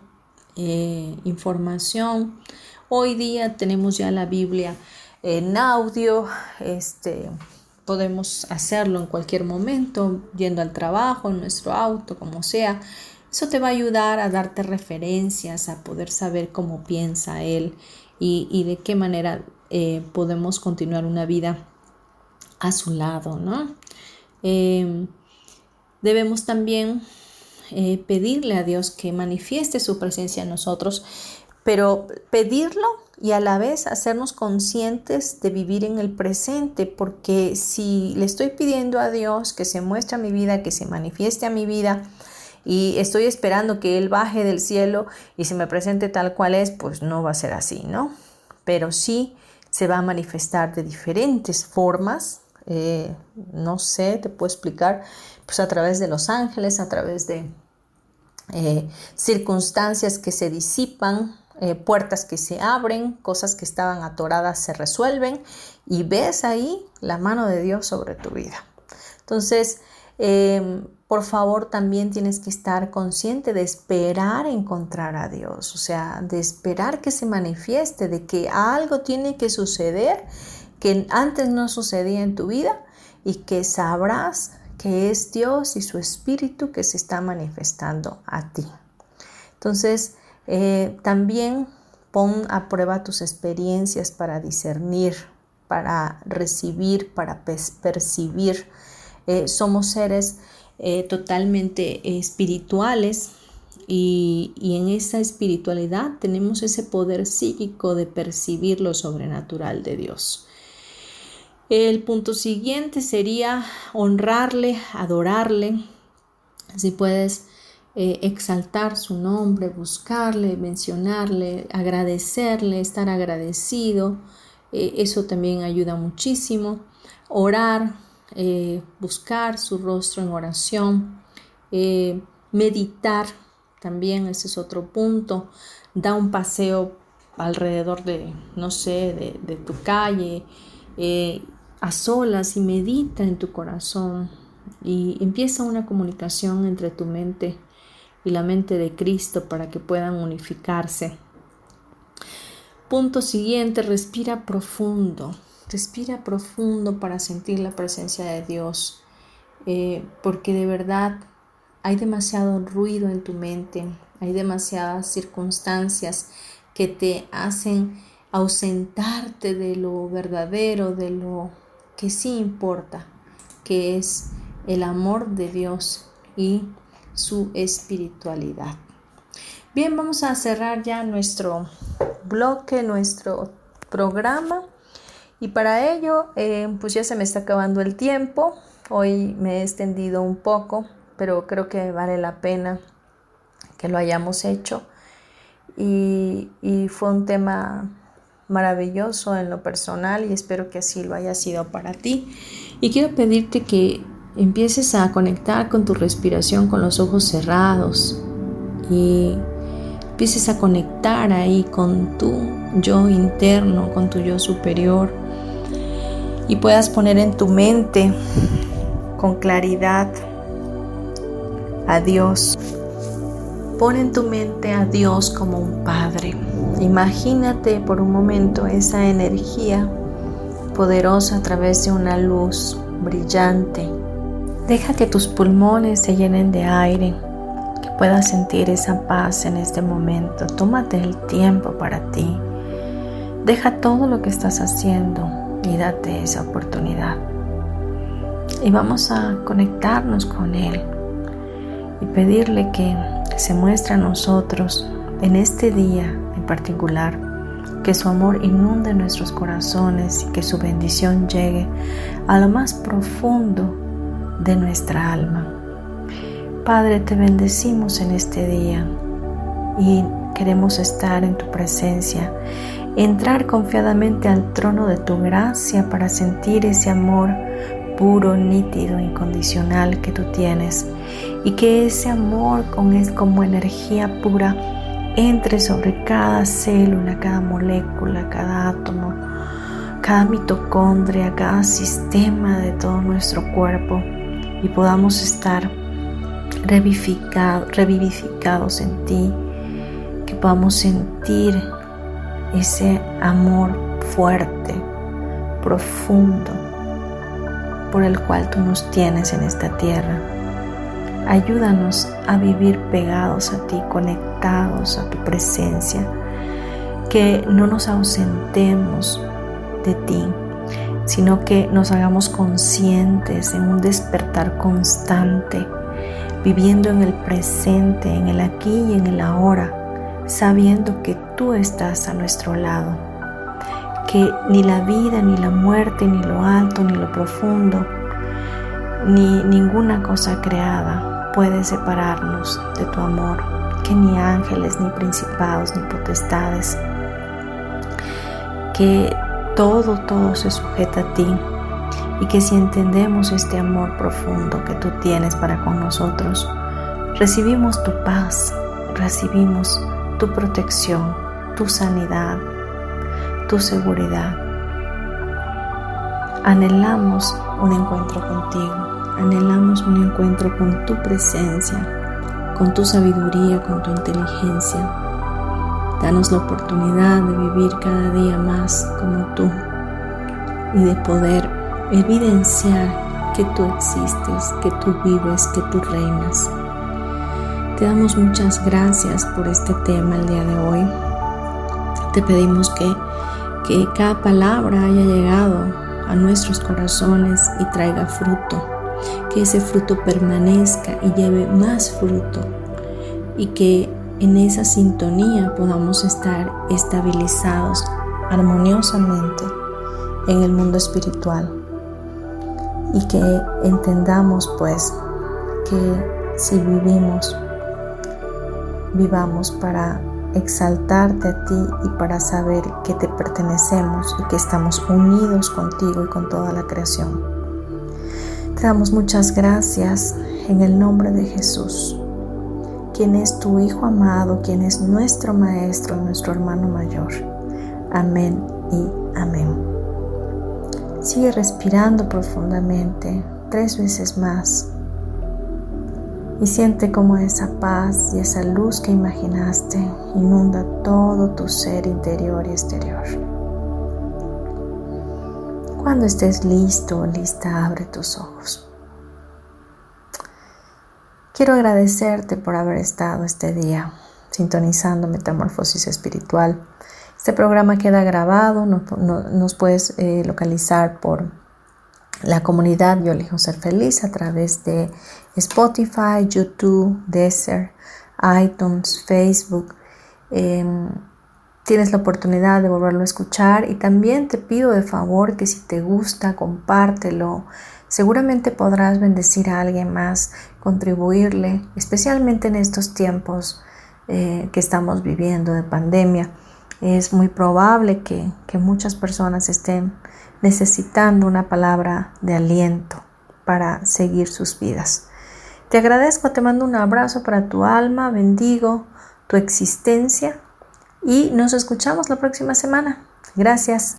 eh, información. Hoy día tenemos ya la Biblia en audio, este, podemos hacerlo en cualquier momento, yendo al trabajo, en nuestro auto, como sea. Eso te va a ayudar a darte referencias, a poder saber cómo piensa Él y, de qué manera eh, podemos continuar una vida a su lado, ¿no? Em, debemos también eh, pedirle a Dios que manifieste su presencia en nosotros, pero pedirlo y a la vez hacernos conscientes de vivir en el presente, porque si le estoy pidiendo a Dios que se muestre a mi vida, que se manifieste a mi vida, y estoy esperando que Él baje del cielo y se me presente tal cual es, pues no va a ser así, ¿no? Pero sí se va a manifestar de diferentes formas, eh, no sé, te puedo explicar, pues a través de los ángeles, a través de eh, circunstancias que se disipan, eh, puertas que se abren, cosas que estaban atoradas se resuelven y ves ahí la mano de Dios sobre tu vida. Entonces, em, por favor también tienes que estar consciente de esperar encontrar a Dios, o sea, de esperar que se manifieste, de que algo tiene que suceder que antes no sucedía en tu vida y que sabrás es Dios y su Espíritu que se está manifestando a ti. Entonces, eh, también pon a prueba tus experiencias para discernir, para recibir, para percibir. Eh, somos seres eh, totalmente espirituales y, en esa espiritualidad tenemos ese poder psíquico de percibir lo sobrenatural de Dios. El punto siguiente sería honrarle, adorarle. Si puedes eh, exaltar su nombre, buscarle, mencionarle, agradecerle, estar agradecido. Eh, eso también ayuda muchísimo. Orar, eh, buscar su rostro en oración. meditar, también ese es otro punto. Da un paseo alrededor de, no sé, de, tu calle a solas y medita en tu corazón y empieza una comunicación entre tu mente y la mente de Cristo para que puedan unificarse. Punto siguiente, respira profundo. Respira profundo para sentir la presencia de Dios, eh, porque de verdad hay demasiado ruido en tu mente, hay demasiadas circunstancias que te hacen ausentarte de lo verdadero, de lo que sí importa, que es el amor de Dios y su espiritualidad. Bien, vamos a cerrar ya nuestro bloque, nuestro programa. Y para ello, eh, pues ya se me está acabando el tiempo. Hoy me he extendido un poco, pero creo que vale la pena que lo hayamos hecho. Y, y fue un tema maravilloso en lo personal y espero que así lo haya sido para ti. Y quiero pedirte que empieces a conectar con tu respiración con los ojos cerrados y empieces a conectar ahí con tu yo interno, con tu yo superior y puedas poner en tu mente con claridad a Dios. Pon en tu mente a Dios como un Padre Imagínate por un momento esa energía poderosa a través de una luz brillante. Deja que tus pulmones se llenen de aire, que puedas sentir esa paz en este momento. Tómate el tiempo para ti. Deja todo lo que estás haciendo y date esa oportunidad. Y vamos a conectarnos con Él y pedirle que se muestre a nosotros en este día particular, que su amor inunde nuestros corazones y que su bendición llegue a lo más profundo de nuestra alma. Padre, te bendecimos en este día y queremos estar en tu presencia, entrar confiadamente al trono de tu gracia para sentir ese amor puro, nítido, incondicional que tú tienes y que ese amor con es como energía pura entre sobre cada célula, cada molécula, cada átomo, cada mitocondria, cada sistema de todo nuestro cuerpo y podamos estar revivificados en ti, que podamos sentir ese amor fuerte, profundo, por el cual tú nos tienes en esta tierra. Ayúdanos a vivir pegados a ti, conectados a tu presencia, que no nos ausentemos de ti, sino que nos hagamos conscientes en un despertar constante, viviendo en el presente, en el aquí y en el ahora, sabiendo que tú estás a nuestro lado, que ni la vida, ni la muerte, ni lo alto, ni lo profundo, ni ninguna cosa creada puede separarnos de tu amor, que ni ángeles, ni principados, ni potestades, que todo, todo se sujeta a ti y que si entendemos este amor profundo que tú tienes para con nosotros, recibimos tu paz, recibimos tu protección, tu sanidad, tu seguridad. Anhelamos un encuentro contigo anhelamos un encuentro con tu presencia, con tu sabiduría, con tu inteligencia. Danos la oportunidad de vivir cada día más como tú y de poder evidenciar que tú existes, que tú vives, que tú reinas. Te damos muchas gracias por este tema el día de hoy. Te pedimos que, que cada palabra haya llegado a nuestros corazones y traiga fruto, que ese fruto permanezca y lleve más fruto y que en esa sintonía podamos estar estabilizados armoniosamente en el mundo espiritual y que entendamos pues que si vivimos, vivamos para exaltarte a ti y para saber que te pertenecemos y que estamos unidos contigo y con toda la creación. Te damos muchas gracias en el nombre de Jesús, quien es tu Hijo amado, quien es nuestro Maestro, nuestro hermano mayor. Amén y amén. Sigue respirando profundamente tres veces más y siente como esa paz y esa luz que imaginaste inunda todo tu ser interior y exterior. Cuando estés listo lista, abre tus ojos. Quiero agradecerte por haber estado este día sintonizando Metamorfosis Espiritual este programa queda grabado, nos puedes eh, localizar por la comunidad Yo elijo ser feliz a través de Spotify, YouTube, Deezer, iTunes, Facebook. Em, tienes la oportunidad de volverlo a escuchar y también te pido de favor que si te gusta, compártelo. Seguramente podrás bendecir a alguien más, contribuirle, especialmente en estos tiempos eh, que estamos viviendo de pandemia es muy probable que, muchas personas estén necesitando una palabra de aliento para seguir sus vidas. Te agradezco, te mando un abrazo para tu alma, bendigo tu existencia y nos escuchamos la próxima semana. Gracias.